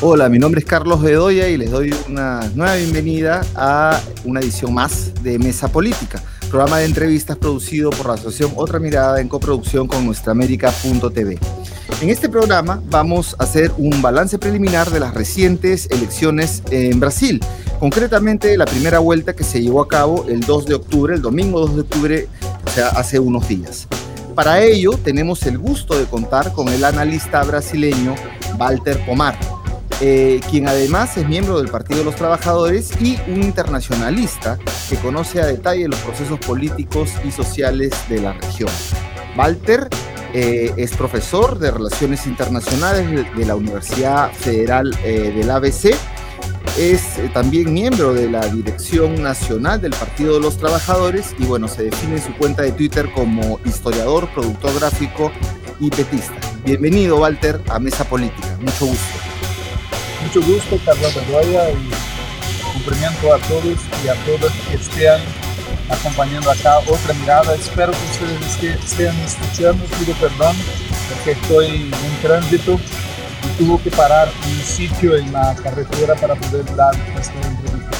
Hola, mi nombre es Carlos Bedoya y les doy una nueva bienvenida a una edición más de Mesa Política, programa de entrevistas producido por la Asociación Otra Mirada en coproducción con nuestraamérica.tv. En este programa vamos a hacer un balance preliminar de las recientes elecciones en Brasil, concretamente la primera vuelta que se llevó a cabo el 2 de octubre, el domingo 2 de octubre, o sea, hace unos días. Para ello tenemos el gusto de contar con el analista brasileño Walter Pomar, eh, quien además es miembro del Partido de los Trabajadores y un internacionalista que conoce a detalle los procesos políticos y sociales de la región. Walter eh, es profesor de Relaciones Internacionales de, la Universidad Federal eh, del ABC. Es también miembro de la Dirección Nacional del Partido de los Trabajadores y bueno, se define en su cuenta de Twitter como historiador, productor gráfico y petista. Bienvenido, Walter, a Mesa Política. Mucho gusto. Mucho gusto, Carlos Bedoya, y cumplimento a todos y a todas que estén acompañando acá otra mirada. Espero que ustedes estén escuchando, pido perdón porque estoy en tránsito y tuvo que parar un sitio en la carretera para poder dar esta entrevista.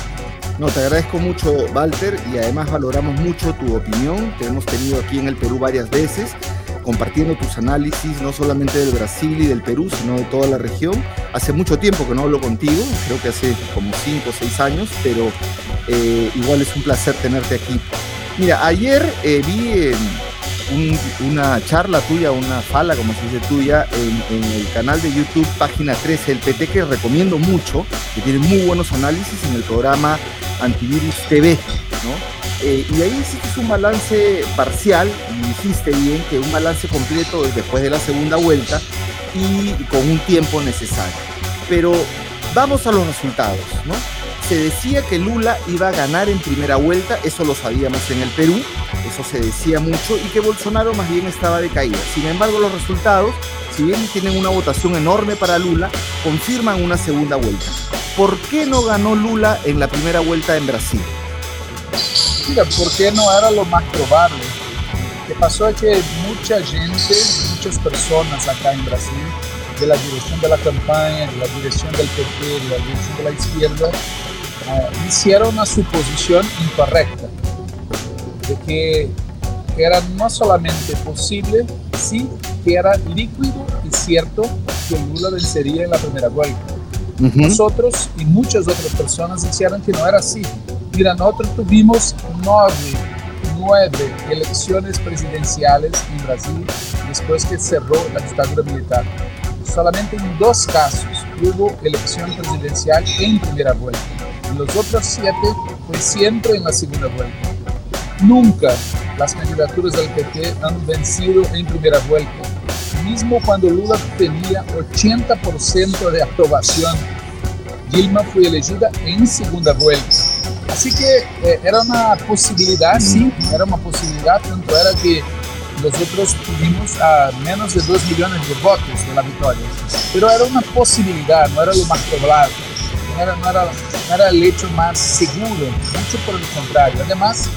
No, te agradezco mucho, Walter, y además valoramos mucho tu opinión. Te hemos tenido aquí en el Perú varias veces compartiendo tus análisis, no solamente del Brasil y del Perú, sino de toda la región. Hace mucho tiempo que no hablo contigo, creo que hace como 5 o 6 años, pero eh, igual es un placer tenerte aquí. Mira, ayer eh, vi una charla tuya, una fala, como se dice tuya, en, en, el canal de YouTube, página 13, el PT, que recomiendo mucho, que tiene muy buenos análisis en el programa Antivirus TV, ¿no? Eh, y ahí hiciste un balance parcial, y hiciste bien, que un balance completo después de la segunda vuelta y con un tiempo necesario. Pero vamos a los resultados, ¿no? Se decía que Lula iba a ganar en primera vuelta, eso lo sabíamos en el Perú, eso se decía mucho, y que Bolsonaro más bien estaba de caída. Sin embargo, los resultados, si bien tienen una votación enorme para Lula, confirman una segunda vuelta. ¿Por qué no ganó Lula en la primera vuelta en Brasil? Mira, porque no era lo más probable. Lo que pasó es que mucha gente, muchas personas acá en Brasil, de la dirección de la campaña, de la dirección del PP, de la dirección de la izquierda, uh, hicieron una suposición incorrecta de que era no solamente posible, sí que era líquido y cierto que Lula vencería en la primera vuelta. Uh -huh. Nosotros y muchas otras personas hicieron que no era así, Mira, nosotros tuvimos nueve, nueve elecciones presidenciales en Brasil después que cerró la dictadura militar. Solamente en dos casos hubo elección presidencial en primera vuelta. En los otros siete fue siempre en la segunda vuelta. Nunca las candidaturas del PT han vencido en primera vuelta. Mismo cuando Lula tenía 80% de aprobación, Dilma fue elegida en segunda vuelta. Así que eh, era una posibilidad, sí, era una posibilidad, tanto era que nosotros tuvimos a menos de 2 millones de votos de la victoria. Pero era una posibilidad, no era lo más probable, no era, no era, no era el hecho más seguro, mucho por el contrario. Además,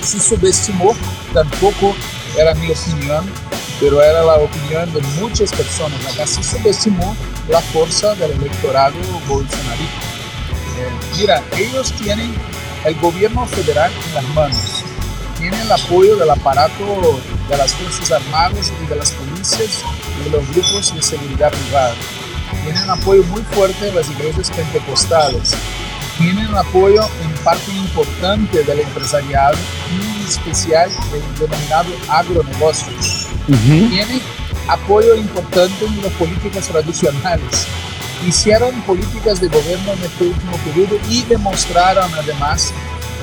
se subestimó, tampoco era mi opinión, pero era la opinión de muchas personas. Acá se subestimó la fuerza del electorado bolsonarista. Mira, ellos tienen el gobierno federal en las manos, tienen el apoyo del aparato de las Fuerzas Armadas y de las policías y de los grupos de seguridad privada. Tienen apoyo muy fuerte de las iglesias pentecostales. Tienen apoyo en parte importante del empresariado y en especial el denominado agronegocio. Uh -huh. Tienen apoyo importante en las políticas tradicionales hicieron políticas de gobierno en este último periodo y demostraron además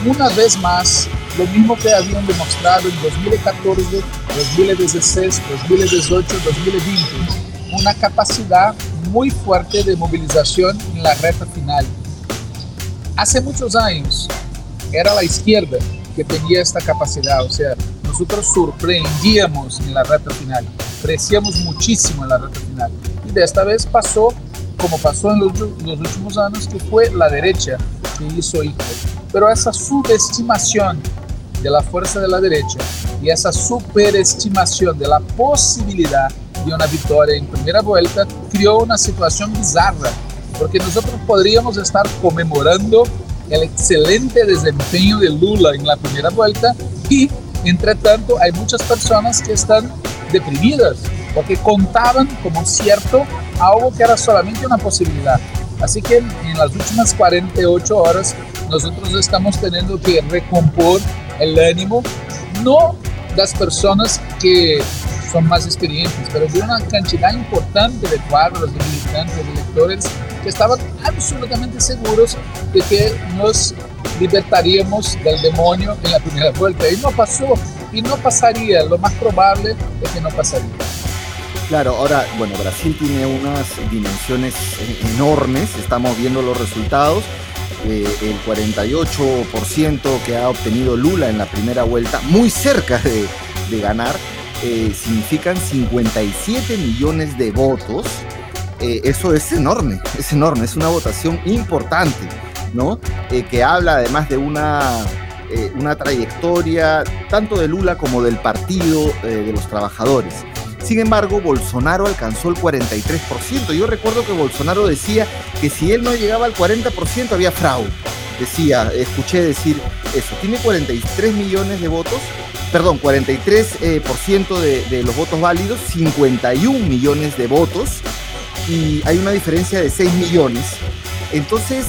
una vez más lo mismo que habían demostrado en 2014, 2016, 2018, 2020, una capacidad muy fuerte de movilización en la recta final. Hace muchos años era la izquierda que tenía esta capacidad, o sea, nosotros sorprendíamos en la recta final, crecíamos muchísimo en la recta final. Y de esta vez pasó como pasó en los, los, últimos años, que fue la derecha que hizo esto. Pero esa subestimación de la fuerza de la derecha y esa superestimación de la posibilidad de una victoria en primera vuelta, creó una situación bizarra, porque nosotros podríamos estar conmemorando el excelente desempeño de Lula en la primera vuelta y, entre tanto, hay muchas personas que están deprimidas porque contaban como cierto algo que era solamente una posibilidad. Así que en las últimas 48 horas nosotros estamos teniendo que recompor el ánimo, no las personas que son más experientes, pero de una cantidad importante de cuadros, de militantes, de electores que estaban absolutamente seguros de que nos libertaríamos del demonio en la primera vuelta. Y no pasó, y no pasaría, lo más probable es que no pasaría. Claro, ahora, bueno, Brasil tiene unas dimensiones enormes, estamos viendo los resultados. Eh, el 48% que ha obtenido Lula en la primera vuelta, muy cerca de, ganar, eh, significan 57 millones de votos. Eh, eso es enorme, es enorme, es una votación importante, ¿no? que habla además de una, una trayectoria tanto de Lula como del Partido de los Trabajadores. Sin embargo, Bolsonaro alcanzó el 43%. Yo recuerdo que Bolsonaro decía que si él no llegaba al 40% había fraude. Decía, escuché decir eso. Tiene 43 millones de votos, perdón, 43% eh, por ciento de, de los votos válidos, 51 millones de votos y hay una diferencia de 6 millones. Entonces,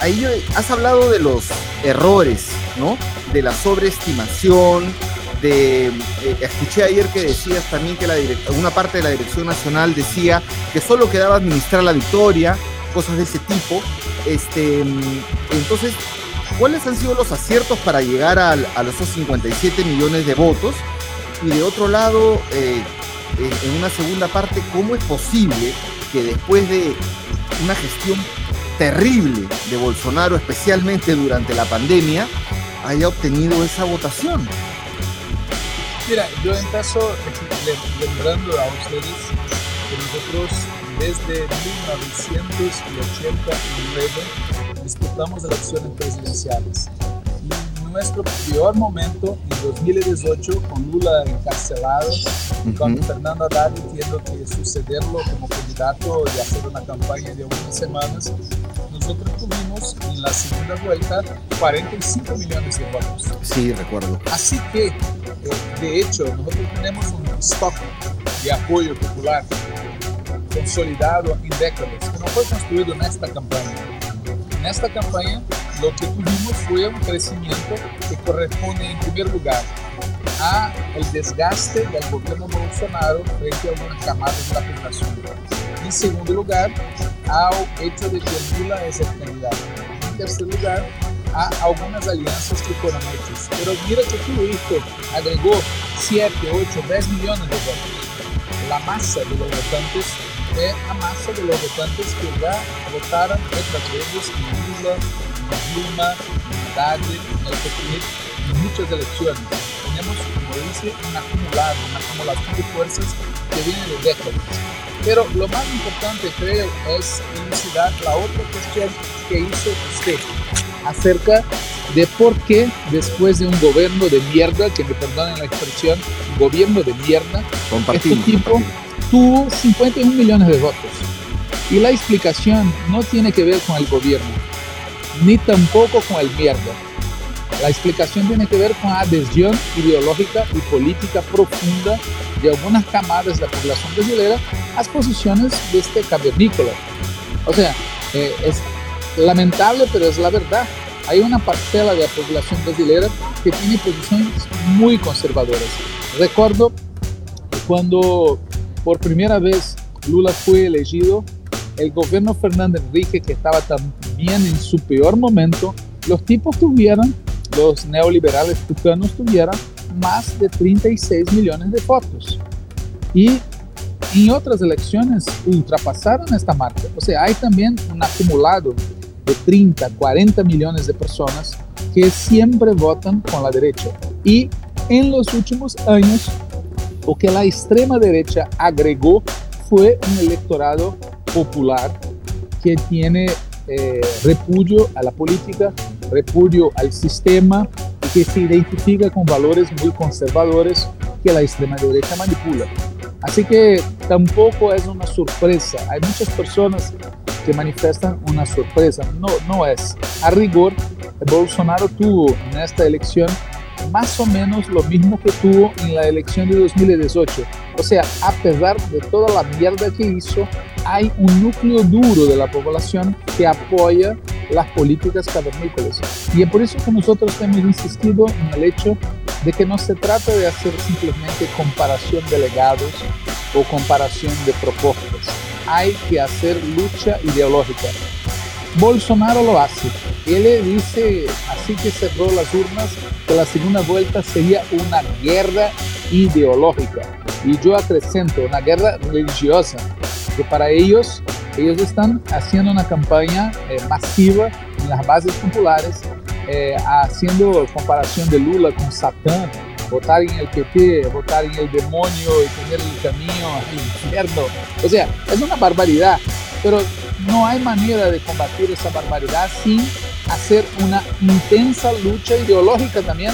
ahí has hablado de los errores, ¿no? De la sobreestimación, eh, escuché ayer que decías también que la una parte de la Dirección Nacional decía que solo quedaba administrar la victoria, cosas de ese tipo. Este, entonces, ¿cuáles han sido los aciertos para llegar a, los 57 millones de votos? Y de otro lado, eh, en una segunda parte, ¿cómo es posible que después de una gestión terrible de Bolsonaro, especialmente durante la pandemia, haya obtenido esa votación? Mira, yo empiezo lembrando a ustedes que nosotros desde 1989 disputamos elecciones presidenciales. Y nuestro peor momento en 2018, con Lula encarcelado, con Fernando Haddad teniendo que sucederlo como candidato y hacer una campaña de unas semanas, nosotros tuvimos en la segunda vuelta 45 millones de votos. Sí, recuerdo. Así que, eh, de hecho, nosotros tenemos un stock de apoyo popular consolidado en décadas, que no fue construido en esta campaña. En esta campaña, lo que tuvimos fue un crecimiento que corresponde, en primer lugar, a el desgaste del gobierno Bolsonaro frente a algunas camadas de la población. En segundo lugar, ao hecho de que Lula es el. En tercer lugar, a algunas alianzas que fueron hechas. Pero mira que todo esto agregó 7, 8, 10 millones de votos. La masa de los votantes es la masa de los votantes que ya votaron veces en Lula, en el PT, en muchas elecciones. Tenemos, como dice, un acumulado, una acumulación de fuerzas que viene de décadas. Pero lo más importante, creo, es elucidar la otra cuestión que hizo usted acerca de por qué después de un gobierno de mierda, que me perdonen la expresión, gobierno de mierda, este tipo tuvo 51 millones de votos. Y la explicación no tiene que ver con el gobierno, ni tampoco con el mierda. La explicación tiene que ver con la adhesión ideológica y política profunda de algunas camadas de la población brasileña a las posiciones de este cavernícola. O sea, eh, es lamentable, pero es la verdad. Hay una parcela de la población brasileña que tiene posiciones muy conservadoras. Recuerdo cuando por primera vez Lula fue elegido, el gobierno Fernando Enrique, que estaba también en su peor momento, los tipos tuvieron, los neoliberales tucanos tuvieran más de 36 millones de votos. Y en otras elecciones ultrapasaron esta marca. O sea, hay también un acumulado de 30, 40 millones de personas que siempre votan con la derecha. Y en los últimos años, lo que la extrema derecha agregó fue un electorado popular que tiene eh, repudio a la política, repudio al sistema y que se identifica con valores muy conservadores que la extrema derecha manipula. Así que tampoco es una sorpresa. Hay muchas personas que manifestan una sorpresa. No, no es. A rigor, Bolsonaro tuvo en esta elección más o menos lo mismo que tuvo en la elección de 2018. O sea, a pesar de toda la mierda que hizo, hay un núcleo duro de la población que apoya las políticas cavernícolas. Y es por eso que nosotros hemos insistido en el hecho de que no se trata de hacer simplemente comparación de legados o comparación de propuestas. Hay que hacer lucha ideológica. Bolsonaro lo hace. Él dice, así que cerró las urnas, que la segunda vuelta sería una guerra ideológica. Y yo acrescento, una guerra religiosa, que para ellos, ellos están haciendo una campaña eh, masiva en las bases populares, eh, haciendo comparación de Lula con Satán, votar en el PP, votar en el demonio y tener el camino al infierno. O sea, es una barbaridad, pero no hay manera de combatir esa barbaridad sin hacer una intensa lucha ideológica también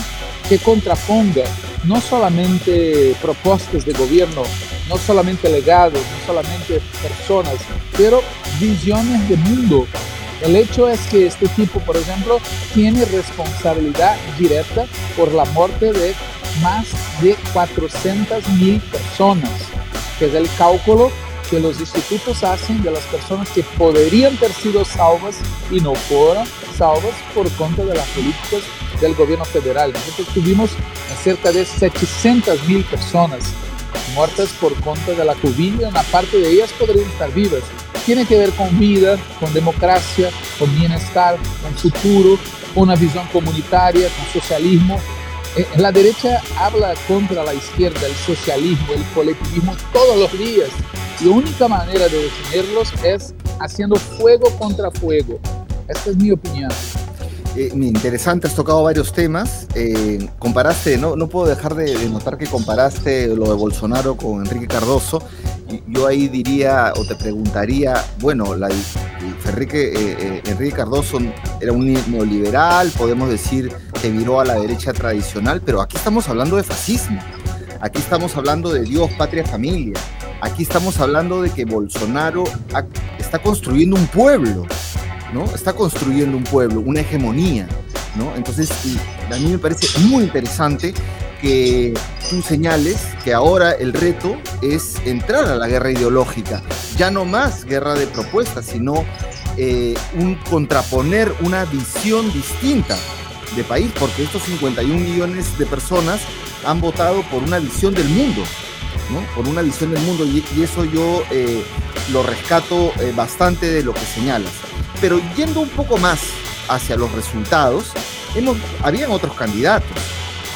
que contraponga no solamente propuestas de gobierno, no solamente legados, no solamente personas, pero visiones de mundo. El hecho es que este tipo, por ejemplo, tiene responsabilidad directa por la muerte de más de 400 mil personas, que es el cálculo que los institutos hacen de las personas que podrían haber sido salvas y no fueron salvas por cuenta de las políticas del gobierno federal. Nosotros tuvimos cerca de 700 mil personas muertas por cuenta de la COVID, una parte de ellas podrían estar vivas. Tiene que ver con vida, con democracia, con bienestar, con futuro, con una visión comunitaria, con socialismo. Eh, la derecha habla contra la izquierda, el socialismo, el colectivismo todos los días. La única manera de detenerlos es haciendo fuego contra fuego. Esta es mi opinión. Eh, interesante, has tocado varios temas. Eh, comparaste, no, no puedo dejar de, notar que comparaste lo de Bolsonaro con Enrique Cardoso. yo ahí diría o te preguntaría, bueno, Enrique, eh, Enrique Cardoso era un neoliberal, podemos decir que viró a la derecha tradicional, pero aquí estamos hablando de fascismo. Aquí estamos hablando de Dios, patria, familia. Aquí estamos hablando de que Bolsonaro está construyendo un pueblo ¿no? Está construyendo un pueblo, una hegemonía, ¿no? Entonces, a mí me parece muy interesante que tú señales que ahora el reto es entrar a la guerra ideológica, ya no más guerra de propuestas, sino eh, un contraponer una visión distinta de país, porque estos 51 millones de personas han votado por una visión del mundo, ¿no? por una visión del mundo, y, eso yo eh, lo rescato eh, bastante de lo que señalas. Pero yendo un poco más hacia los resultados, hemos, habían otros candidatos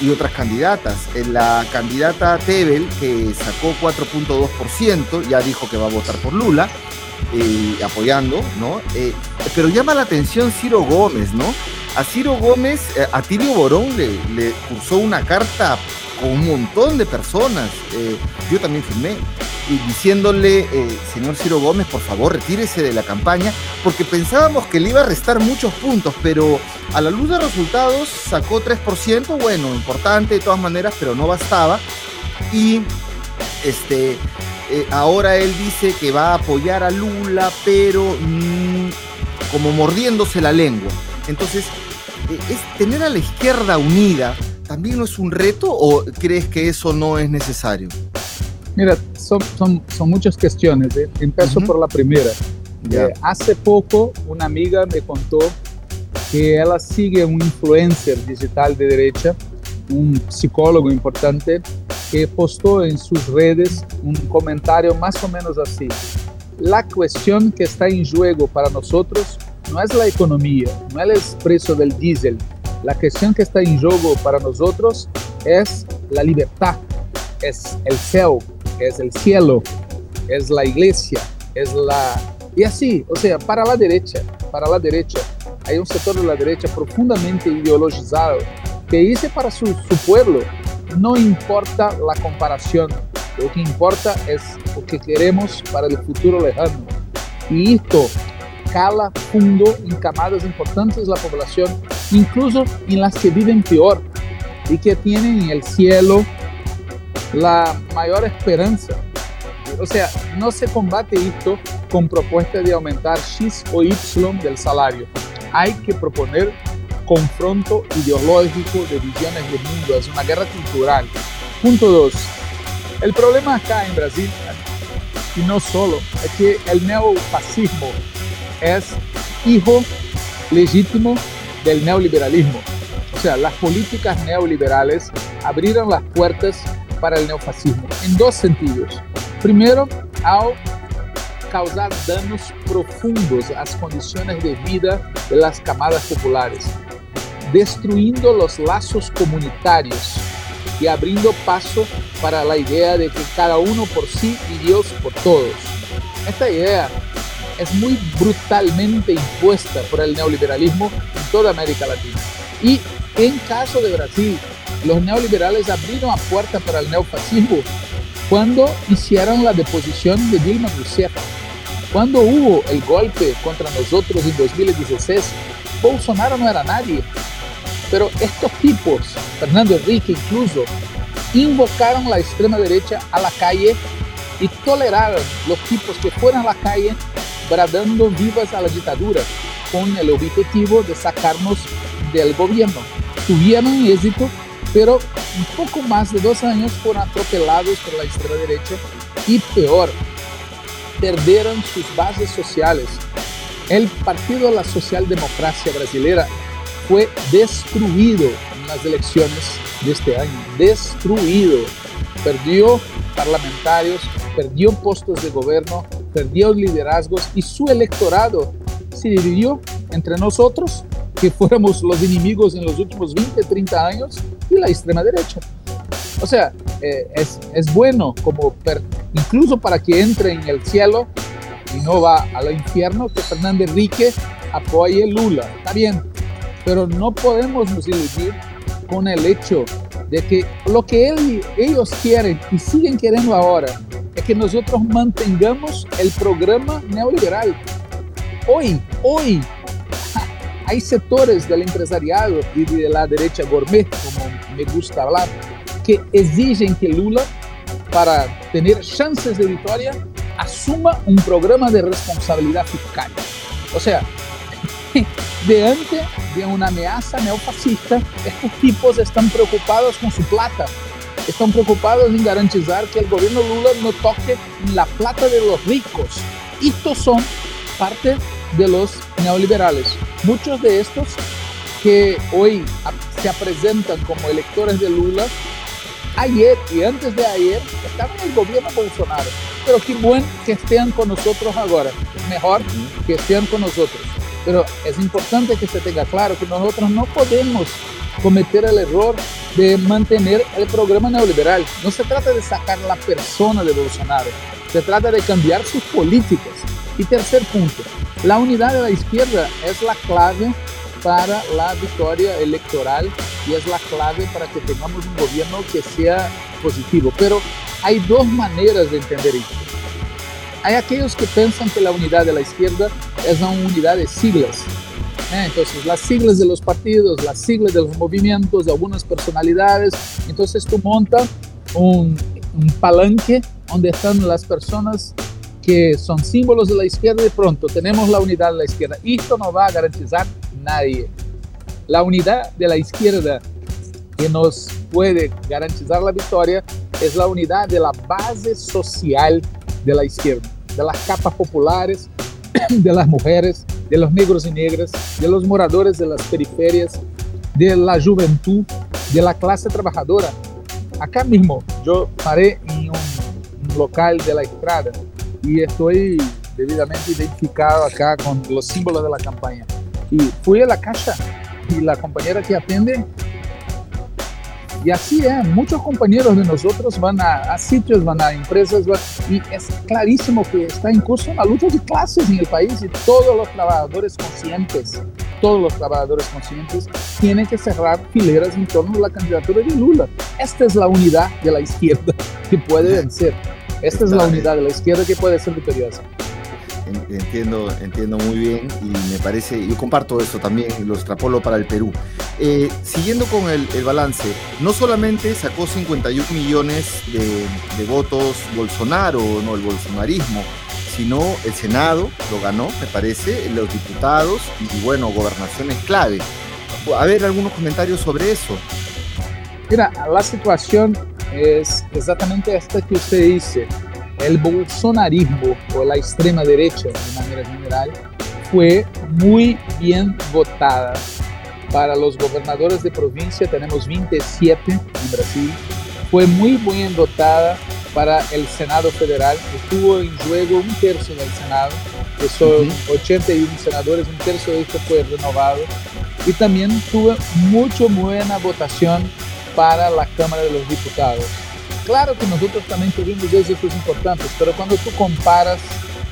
y otras candidatas. La candidata Tebel, que sacó 4.2%, ya dijo que va a votar por Lula, eh, apoyando, ¿no? Eh, pero llama la atención Ciro Gómez, ¿no? A Ciro Gómez, eh, a Tilio Borón le, le cursó una carta un montón de personas. yo también firmé y diciéndole, eh, señor Ciro Gómez, por favor, retírese de la campaña, porque pensábamos que le iba a restar muchos puntos, pero a la luz de resultados sacó 3%, bueno, importante de todas maneras, pero no bastaba. Y este, eh, ahora él dice que va a apoyar a Lula, pero mm, como mordiéndose la lengua. Entonces, eh, ¿es tener a la izquierda unida también no es un reto o crees que eso no es necesario? Mira, son, son, son muchas cuestiones. ¿eh? Empiezo por la primera. Eh, hace poco una amiga me contó que ella sigue un influencer digital de derecha, un psicólogo importante, que postó en sus redes un comentario más o menos así. La cuestión que está en juego para nosotros no es la economía, no es el precio del diésel. La cuestión que está en juego para nosotros es la libertad, es el cielo, es el cielo, es la iglesia, es la... Y así, o sea, para la derecha, para la derecha, hay un sector de la derecha profundamente ideologizado que dice para su, su pueblo, no importa la comparación, lo que importa es lo que queremos para el futuro lejano. Y esto cala fundo en camadas importantes la población, incluso en las que viven peor y que tienen el cielo la mayor esperanza. O sea, no se combate esto con propuesta de aumentar X o Y del salario. Hay que proponer confronto ideológico de visiones del mundo, es una guerra cultural. Punto 2. El problema acá en Brasil, y no solo, es que el neofascismo es hijo legítimo del neoliberalismo. O sea, las políticas neoliberales abrieron las puertas para el neofascismo en dos sentidos. Primero, al causar danos profundos a las condiciones de vida de las camadas populares, destruyendo los lazos comunitarios y abriendo paso para la idea de que cada uno por sí y Dios por todos. Esta idea es muy brutalmente impuesta por el neoliberalismo en toda América Latina. Y en caso de Brasil, los neoliberales abrieron la puerta para el neofascismo cuando hicieron la deposición de Dilma Rousseff. Cuando hubo el golpe contra nosotros en 2016, Bolsonaro no era nadie. Pero estos tipos, Fernando Enrique incluso, invocaron la extrema derecha a la calle y toleraron los tipos que fueron a la calle bradando vivas a la dictadura con el objetivo de sacarnos del gobierno. Tuvieron éxito, pero un poco más de dos años fueron atropelados por la extrema derecha y peor, perdieron sus bases sociales. El Partido de la Socialdemocracia Brasilera fue destruido en las elecciones de este año, destruido. Perdió parlamentarios, perdió puestos de gobierno, perdió liderazgos y su electorado se dividió entre nosotros, que fuéramos los enemigos en los últimos 20, 30 años, y la extrema derecha. O sea, eh, es, bueno como incluso para que entre en el cielo y no va al infierno, que Fernando Enrique apoye Lula. Está bien, pero no podemos nos iludir con el hecho de que lo que ellos quieren y siguen queriendo ahora es que nosotros mantengamos el programa neoliberal. Hoy, hoy, hay sectores del empresariado y de la derecha gourmet, como me gusta hablar, que exigen que Lula, para tener chances de victoria, asuma un programa de responsabilidad fiscal. O sea, de de una amenaza neofascista, estos tipos están preocupados con su plata, están preocupados en garantizar que el gobierno Lula no toque la plata de los ricos. Estos son parte de los neoliberales. Muchos de estos que hoy se presentan como electores de Lula, ayer y antes de ayer estaban en el gobierno Bolsonaro. Pero qué bueno que estén con nosotros ahora. Mejor que estén con nosotros. Pero es importante que se tenga claro que nosotros no podemos cometer el error de mantener el programa neoliberal. No se trata de sacar la persona de Bolsonaro, se trata de cambiar sus políticas. Y tercer punto, la unidad de la izquierda es la clave para la victoria electoral y es la clave para que tengamos un gobierno que sea positivo. Pero hay dos maneras de entender esto. Hay aquellos que piensan que la unidad de la izquierda es una unidad de siglas. ¿eh? Entonces, las siglas de los partidos, las siglas de los movimientos, de algunas personalidades. Entonces, tú montas un, un palanque donde están las personas que son símbolos de la izquierda y pronto tenemos la unidad de la izquierda. Esto no va a garantizar nadie. La unidad de la izquierda que nos puede garantizar la victoria es la unidad de la base social de la izquierda de las capas populares, de las mujeres, de los negros y negras, de los moradores de las periferias, de la juventud, de la clase trabajadora. Acá mismo yo paré en un, local de la estrada y estoy debidamente identificado acá con los símbolos de la campaña. Y fui a la casa y la compañera que atiende y así es, muchos compañeros de nosotros van a, sitios, van a empresas, y es clarísimo que está en curso una lucha de clases en el país y todos los trabajadores conscientes, todos los trabajadores conscientes tienen que cerrar fileras en torno a la candidatura de Lula. Esta es la unidad de la izquierda que puede vencer. Esta es la unidad de la izquierda que puede ser victoriosa. Entiendo, entiendo muy bien y me parece, yo comparto eso también, lo extrapolo para el Perú. Eh, siguiendo con el, balance, no solamente sacó 51 millones de, votos Bolsonaro, no el bolsonarismo, sino el Senado lo ganó, me parece, los diputados y bueno, gobernaciones clave. A ver, algunos comentarios sobre eso. Mira, la situación es exactamente esta que usted dice. El bolsonarismo o la extrema derecha, de manera general, fue muy bien votada para los gobernadores de provincia. Tenemos 27 en Brasil. Fue muy bien votada para el Senado Federal. Estuvo en juego un tercio del Senado, que son 81 senadores, un tercio de esto fue renovado. Y también tuvo mucho buena votación para la Cámara de los Diputados. Claro que nosotros también tuvimos éxitos importantes, pero cuando tú comparas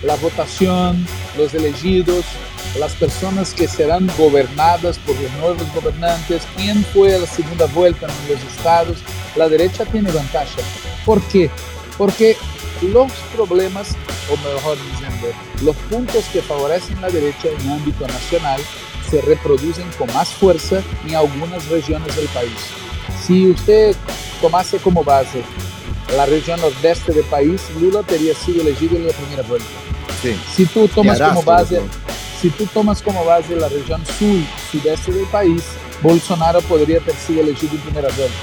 la votación, los elegidos, las personas que serán gobernadas por los nuevos gobernantes, quién fue a la segunda vuelta en los estados, la derecha tiene ventaja. ¿Por qué? Porque los problemas, o mejor diciendo, los puntos que favorecen la derecha en ámbito nacional se reproducen con más fuerza en algunas regiones del país. Si usted tomase como base la región nordeste del país, Lula teria sido elegido en la primera vuelta. Sí. Si tú tomas como base, si tú tomas como base la región sur sudeste del país, Bolsonaro podría ter sido elegido en primera vuelta.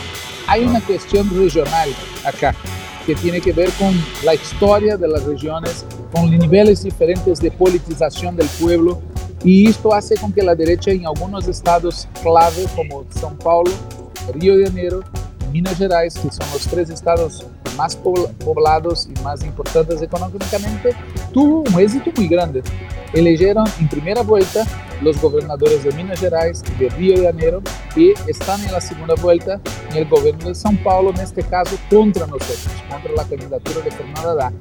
Hay una cuestión regional acá que tiene que ver con la historia de las regiones, con niveles diferentes de politización del pueblo y esto hace con que la derecha en algunos estados clave como São Paulo Río de Janeiro, Minas Gerais, que son los tres estados más poblados y más importantes económicamente, tuvo un éxito muy grande. Eligieron en primera vuelta los gobernadores de Minas Gerais y de Río de Janeiro y están en la segunda vuelta en el gobierno de São Paulo, en este caso contra nosotros, contra la candidatura de Fernando Haddad.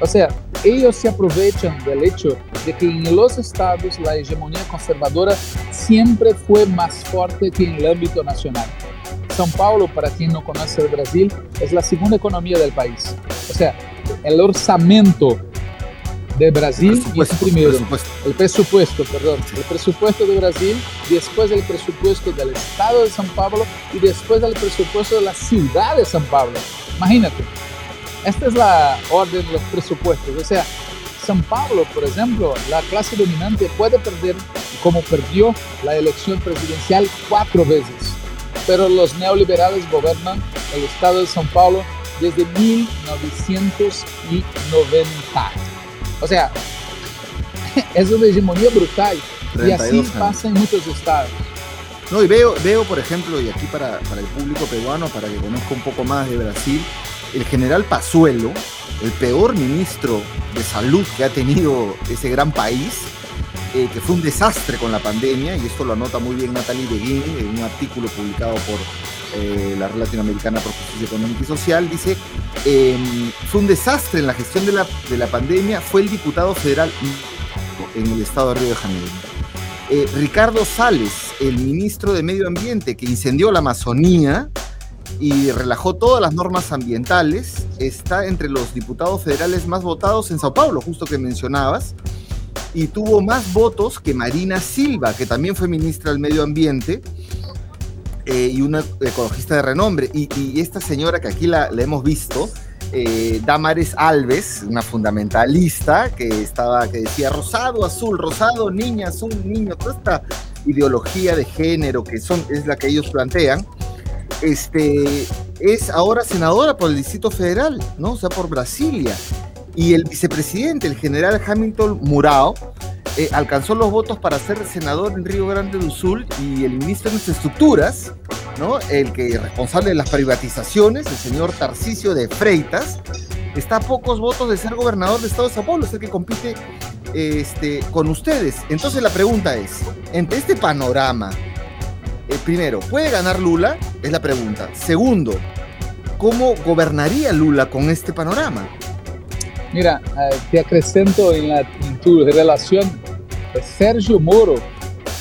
O sea, ellos se aprovechan del hecho de que en los estados la hegemonía conservadora siempre fue más fuerte que en el ámbito nacional. São Paulo, para quien no conoce el Brasil, es la segunda economía del país. O sea, el orçamento de Brasil es primero. Presupuesto. El presupuesto, perdón. El presupuesto de Brasil, después el presupuesto del estado de São Paulo y después el presupuesto de la ciudad de São Paulo. Imagínate. Esta es la orden de los presupuestos. O sea, São Paulo, por ejemplo, la clase dominante puede perder, como perdió la elección presidencial cuatro veces pero los neoliberales gobiernan el estado de São Paulo desde 1990. O sea, es una hegemonía brutal y así pasa en muchos estados. No, y veo, veo, por ejemplo, y aquí para, para el público peruano, para que conozca un poco más de Brasil, el general Pazuelo, el peor ministro de salud que ha tenido ese gran país, eh, que fue un desastre con la pandemia, y esto lo anota muy bien Natalie Beguín en un artículo publicado por eh, la Red Latinoamericana por Justicia Económica y Social, dice, em, fue un desastre en la gestión de la, de la pandemia, fue el diputado federal en el estado de Río de Janeiro. Eh, Ricardo Sales, el ministro de Medio Ambiente, que incendió la Amazonía y relajó todas las normas ambientales, está entre los diputados federales más votados en Sao Paulo, justo que mencionabas y tuvo más votos que Marina Silva, que también fue ministra del Medio Ambiente eh, y una ecologista de renombre. Y, esta señora que aquí la, hemos visto, eh, Damares Alves, una fundamentalista que estaba, que decía rosado, azul, rosado, niña, azul, niño, toda esta ideología de género que son, es la que ellos plantean, este, es ahora senadora por el Distrito Federal, ¿no? O sea, por Brasilia y el vicepresidente, el general Hamilton Murao, eh, alcanzó los votos para ser senador en Río Grande do Sul y el ministro de Infraestructuras, ¿no? el que responsable de las privatizaciones, el señor Tarcisio de Freitas, está a pocos votos de ser gobernador del estado de Sao Paulo, es el que compite este, con ustedes. Entonces la pregunta es, entre este panorama, eh, primero, ¿puede ganar Lula? Es la pregunta. Segundo, ¿cómo gobernaría Lula con este panorama? Mira, eh, te acrescento en, la, tu relación Sergio Moro,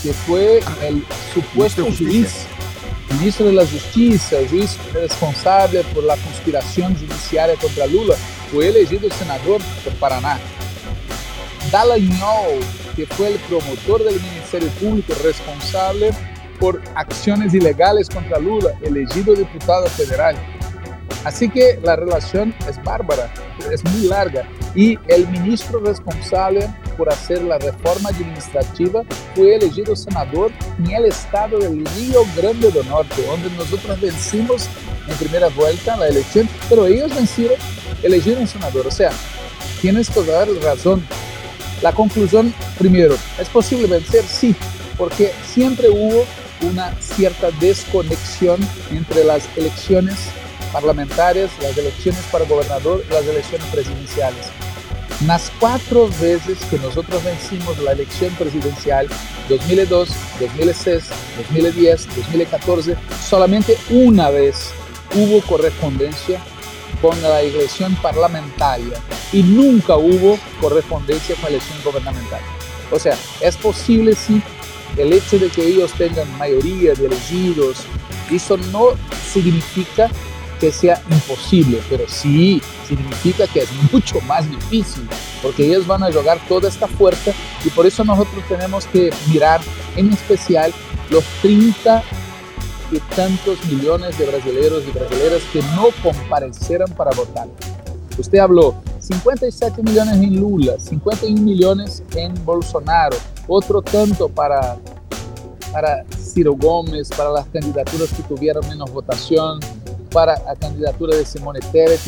que fue el supuesto juez, ministro de la Justicia, juez responsable por la conspiración judiciaria contra Lula, fue elegido senador por Paraná. Dallagnol, que fue el promotor del Ministerio Público responsable por acciones ilegales contra Lula, elegido diputado federal. Así que la relación es bárbara, es muy larga. Y el ministro responsable por hacer la reforma administrativa fue elegido senador en el estado del Río Grande do Norte, donde nosotros vencimos en primera vuelta la elección, pero ellos vencieron, elegieron senador. O sea, tienes toda la razón. La conclusión, primero, ¿es posible vencer? Sí, porque siempre hubo una cierta desconexión entre las elecciones parlamentarias, las elecciones para gobernador las elecciones presidenciales. Las cuatro veces que nosotros vencimos la elección presidencial, 2002, 2006, 2010, 2014, solamente una vez hubo correspondencia con la elección parlamentaria y nunca hubo correspondencia con la elección gubernamental. O sea, es posible sí el hecho de que ellos tengan mayoría de elegidos, eso no significa que sea imposible, pero sí significa que es mucho más difícil, porque ellos van a jugar toda esta fuerza y por eso nosotros tenemos que mirar en especial los 30 y tantos millones de brasileños y brasileñas que no comparecieron para votar. Usted habló 57 millones en Lula, 51 millones en Bolsonaro, otro tanto para, para Ciro Gómez, para las candidaturas que tuvieron menos votación, para la candidatura de Simone Tebet,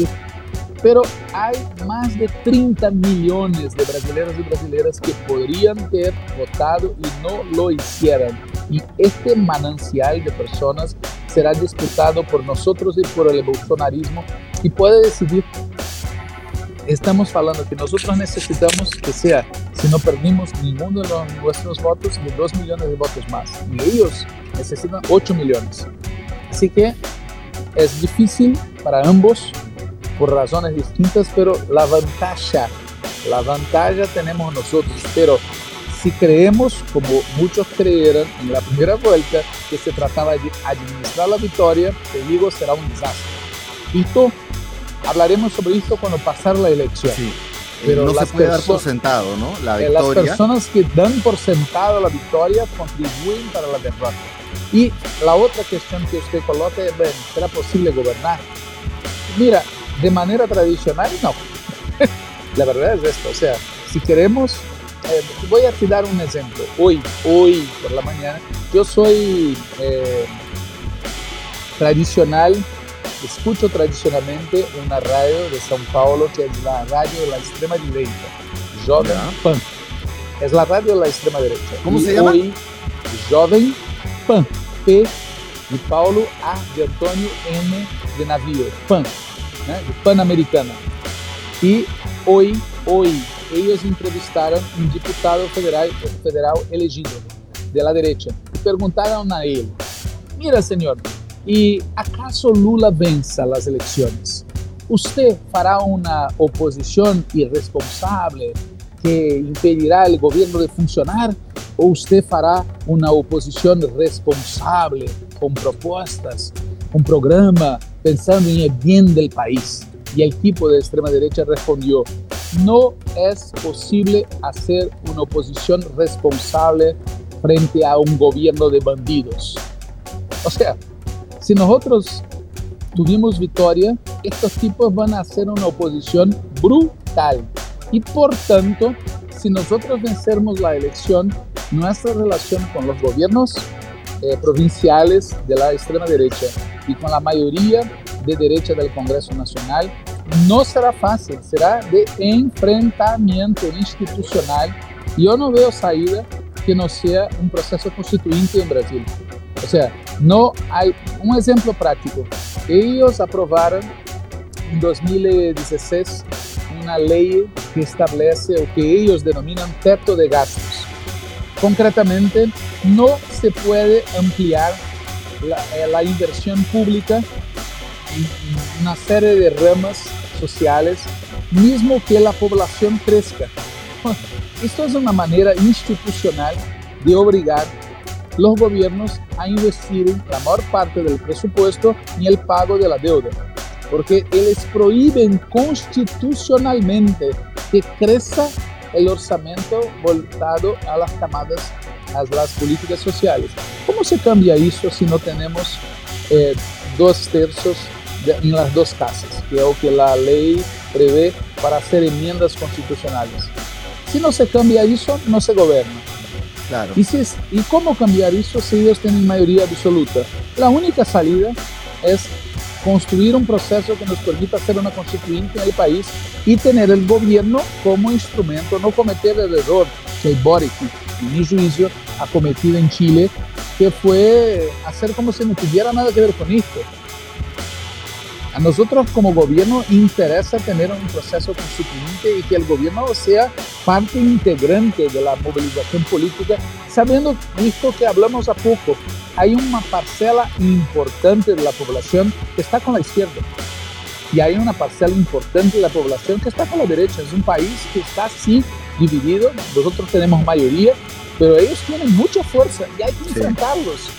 pero hay más de 30 millones de brasileños y brasileñas que podrían haber votado y no lo hicieron. Y este manancial de personas será disputado por nosotros y por el bolsonarismo y puede decidir estamos hablando que nosotros necesitamos que sea, si no perdimos ninguno de nuestros votos, de 2 millones de votos más. Y ellos necesitan 8 millones. Así que es difícil para ambos por razones distintas, pero la ventaja, la ventaja tenemos nosotros. Pero si creemos, como muchos creyeron en la primera vuelta, que se trataba de administrar la victoria, te digo, será un desastre. Tú hablaremos sobre esto cuando pasar la elección. Eh, Pero no se puede dar por sentado, ¿no? La victoria. Las personas que dan por sentado la victoria contribuyen para la derrota. Y la otra cuestión que usted coloca es, ¿será posible gobernar? Mira, de manera tradicional, no. la verdad es esto, o sea, si queremos, eh, voy a dar un ejemplo. Hoy, hoy por la mañana, yo soy eh, tradicional escucho tradicionalmente una radio de São Paulo que es la radio de la extrema derecha, Jovem Pan. Es la radio de la extrema derecha. ¿Cómo se llama? Hoy, Jovem Pan. P de Paulo, A de Antônio, N de navio, Pan, né? de Pan-Americana. E hoje, hoje, eles entrevistaram um deputado federal, federal elegido, de la derecha, e perguntaram a ele, mira, senhor, ¿Y acaso Lula venza las elecciones? ¿Usted fará una oposición irresponsable que impedirá al gobierno de funcionar? ¿O usted fará una oposición responsable con propuestas, un programa pensando en el bien del país? Y el equipo de extrema derecha respondió, no es posible hacer una oposición responsable frente a un gobierno de bandidos. O sea, si nosotros tuvimos victoria, estos tipos van a hacer una oposición brutal. Y por tanto, si nosotros vencermos la elección, nuestra relación con los gobiernos eh, provinciales de la extrema derecha y con la mayoría de derecha del Congreso Nacional no será fácil, será de enfrentamiento institucional. Yo no veo salida que no sea un proceso constituyente en Brasil. O sea, no hay un ejemplo práctico. Ellos aprobaron en 2016 una ley que establece o que ellos denominan teto de gastos. Concretamente, no se puede ampliar la, eh, la inversión pública en una serie de ramas sociales, mismo que la población crezca. Esto es una manera institucional de obligar los gobiernos a investir la mayor parte del presupuesto en el pago de la deuda, porque les prohíben constitucionalmente que crezca el orçamento voltado a las camadas, a las políticas sociales. ¿Cómo se cambia eso si no tenemos eh, dos tercios en las dos casas, que es lo que la ley prevé para hacer enmiendas constitucionales? Si no se cambia eso, no se gobierna. ¿Y, si ¿Y cómo cambiar eso si ellos tienen mayoría absoluta? La única salida es construir un proceso que nos permita una constituyente en el país y tener el gobierno como instrumento, no cometer el error que Boric, en mi juicio, ha cometido en Chile, que fue hacer como si no tuviera nada que ver con esto. A nosotros como gobierno interesa tener un proceso constituyente y que el gobierno sea parte integrante de la movilización política, sabiendo esto que hablamos a poco, hay una parcela importante de la población que está con la izquierda y hay una parcela importante de la población que está con la derecha. Es un país que está así dividido, nosotros tenemos mayoría, pero ellos tienen mucha fuerza y hay que enfrentarlos.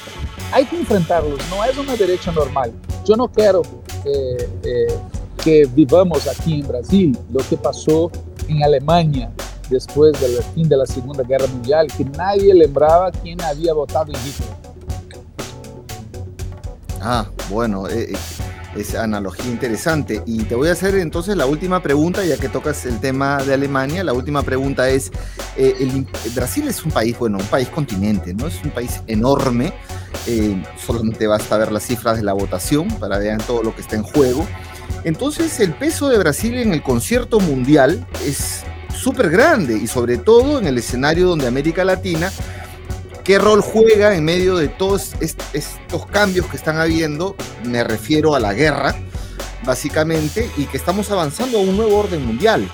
Hay que enfrentarlos, no es una derecha normal. Yo no quiero eh, eh, que vivamos aquí en Brasil lo que pasó en Alemania después del fin de la Segunda Guerra Mundial, que nadie lembraba quién había votado en Hitler. Ah, bueno, eh, es analogía interesante. Y te voy a hacer entonces la última pregunta, ya que tocas el tema de Alemania. La última pregunta es, el, Brasil es un país, bueno, un país continente, ¿no? Es un país enorme. Eh, solamente basta ver las cifras de la votación para ver todo lo que está en juego. Entonces el peso de Brasil en el concierto mundial es súper grande y sobre todo en el escenario donde América Latina, ¿qué rol juega en medio de todos estos cambios que están habiendo? Me refiero a la guerra, básicamente, y que estamos avanzando a un nuevo orden mundial.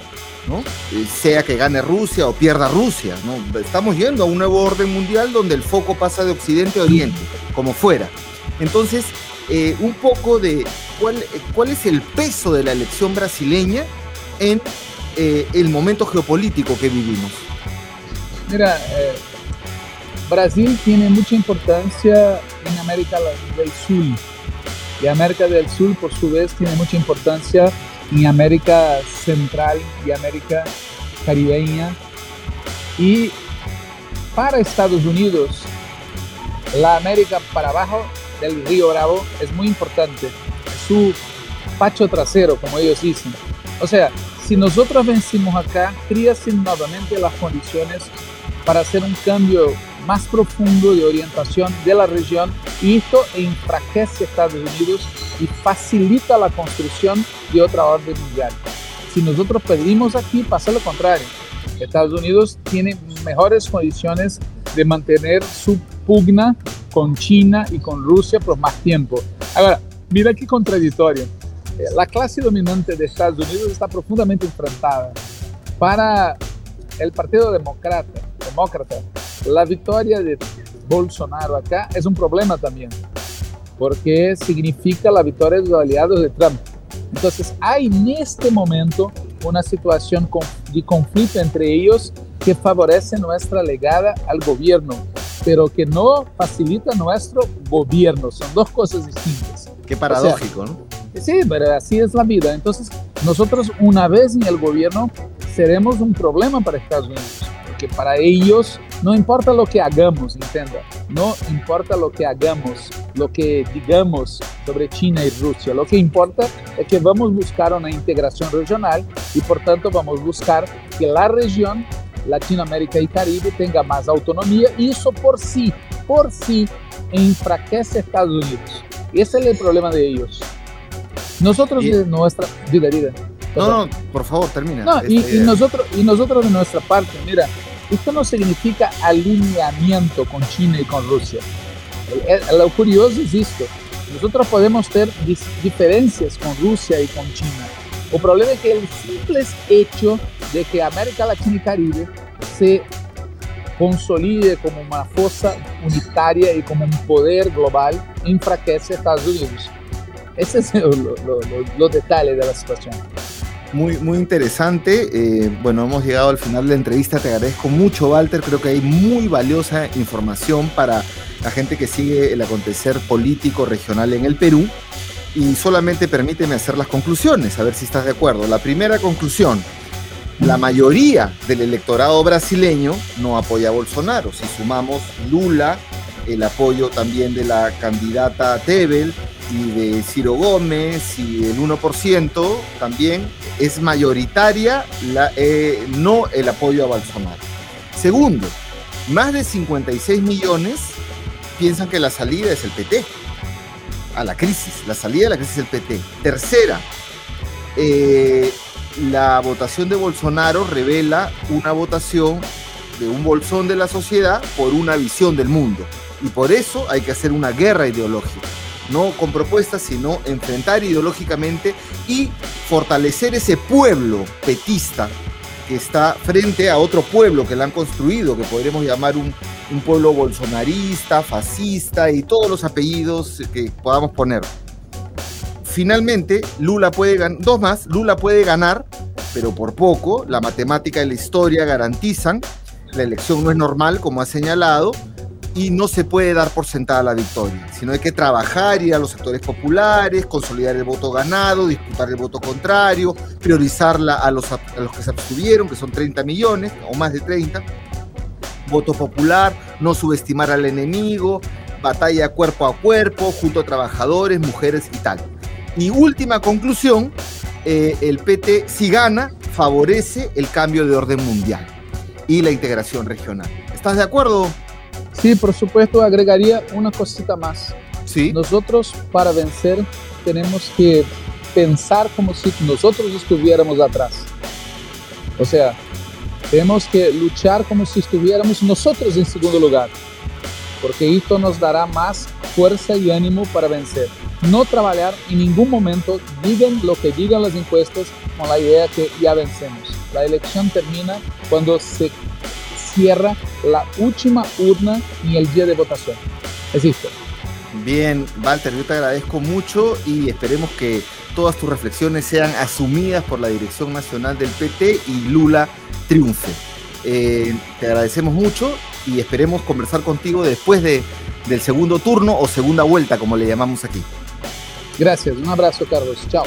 Eh, sea que gane Rusia o pierda Rusia. Estamos yendo a un nuevo orden mundial donde el foco pasa de Occidente a Oriente, como fuera. Entonces, eh, un poco de cuál, cuál es el peso de la elección brasileña en eh, el momento geopolítico que vivimos. Mira, Brasil tiene mucha importancia en América del Sur y América del Sur por su vez tiene mucha importancia en América Central y América Caribeña. Y para Estados Unidos, la América para abajo del río Bravo es muy importante. su pacho trasero, como ellos dicen. O sea, si nosotros vencimos acá, críase nuevamente las condiciones para hacer un cambio más profundo de orientación de la región y esto enfraquece a Estados Unidos y facilita la construcción de otra orden mundial. Si nosotros pedimos aquí, pasa lo contrario. Estados Unidos tiene mejores condiciones de mantener su pugna con China y con Rusia por más tiempo. Ahora, mira qué contradictorio. Eh, la clase dominante de Estados Unidos está profundamente enfrentada. Para el Partido Demócrata, demócrata la victoria de Bolsonaro acá es un problema también, porque significa la victoria de los aliados de Trump. Entonces hay en este momento una situación de conflicto entre ellos que favorece nuestra legada al gobierno, pero que no facilita nuestro gobierno. Son dos cosas distintas. Qué paradójico, ¿no? Sí, pero así es la vida. Entonces, nosotros una vez en el gobierno seremos un problema para Estados Unidos, porque para ellos no importa lo que hagamos, entienda, no importa lo que hagamos, lo que digamos sobre China y Rusia, lo que importa es que vamos a buscar una integración regional y por tanto vamos a buscar que la región Latinoamérica y Caribe tenga más autonomía y eso por sí, por sí enfraquece a Estados Unidos. Ese es el problema de ellos. Nosotros de nuestra... Vida. No, no, por favor, termina. No, y, y, nosotros, y nosotros de nuestra parte, mira, esto no significa alineamiento con China y con Rusia. Lo curioso es esto. Nosotros podemos tener diferencias con Rusia y con China. El problema es que el simple hecho de que América Latina y Caribe se consolide como una fuerza unitaria y como un poder global enfraquece a Estados Unidos. Ese es los detalles de la situación muy, muy interesante. Eh, bueno, hemos llegado al final de la entrevista. Te agradezco mucho, Walter. Creo que hay muy valiosa información para la gente que sigue el acontecer político regional en el Perú. Y solamente permíteme hacer las conclusiones, a ver si estás de acuerdo. La primera conclusión, la mayoría del electorado brasileño no apoya a Bolsonaro. Si sumamos Lula, el apoyo también de la candidata Tebel y de Ciro Gómez y el 1%, también es mayoritaria eh, no el apoyo a Bolsonaro. Segundo, más de 56 millones piensan que la salida es el PT a la crisis, la salida de la crisis es el PT. Tercera, eh, la votación de Bolsonaro revela una votación de un bolsón de la sociedad por una visión del mundo. Y por eso hay que hacer una guerra ideológica, no con propuestas, sino enfrentar ideológicamente y fortalecer ese pueblo petista que está frente a otro pueblo que la han construido, que podríamos llamar un, un pueblo bolsonarista, fascista y todos los apellidos que podamos poner. Finalmente Lula puede ganar, dos más, Lula puede ganar, pero por poco, la matemática y la historia garantizan, la elección no es normal, como ha señalado, y no se puede dar por sentada la victoria, sino hay que trabajar, ir a los sectores populares, consolidar el voto ganado, disputar el voto contrario, priorizarla a los, que se abstuvieron, que son 30 millones o más de 30, voto popular, no subestimar al enemigo, batalla cuerpo a cuerpo, junto a trabajadores, mujeres y tal. Y última conclusión, eh, el PT si gana, favorece el cambio de orden mundial y la integración regional. ¿Estás de acuerdo? Sí, por supuesto, agregaría una cosita más. Sí. Nosotros para vencer tenemos que pensar como si nosotros estuviéramos atrás. O sea, tenemos que luchar como si estuviéramos nosotros en segundo lugar, porque esto nos dará más fuerza y ánimo para vencer no trabajar en ningún momento, digan lo que digan las encuestas, con la idea que ya vencemos. La elección termina cuando se cierra la última urna y el día de votación. Es esto. Bien, Walter, yo te agradezco mucho y esperemos que todas tus reflexiones sean asumidas por la Dirección Nacional del PT y Lula triunfe. Eh, te agradecemos mucho y esperemos conversar contigo después de, del segundo turno o segunda vuelta, como le llamamos aquí. Gracias, un abrazo Carlos, chao.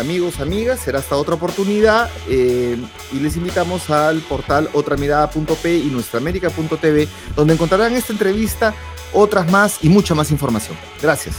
Amigos, amigas, será hasta otra oportunidad eh, y les invitamos al portal otramirada.p y nuestraamérica.tv donde encontrarán esta entrevista, otras más y mucha más información. Gracias.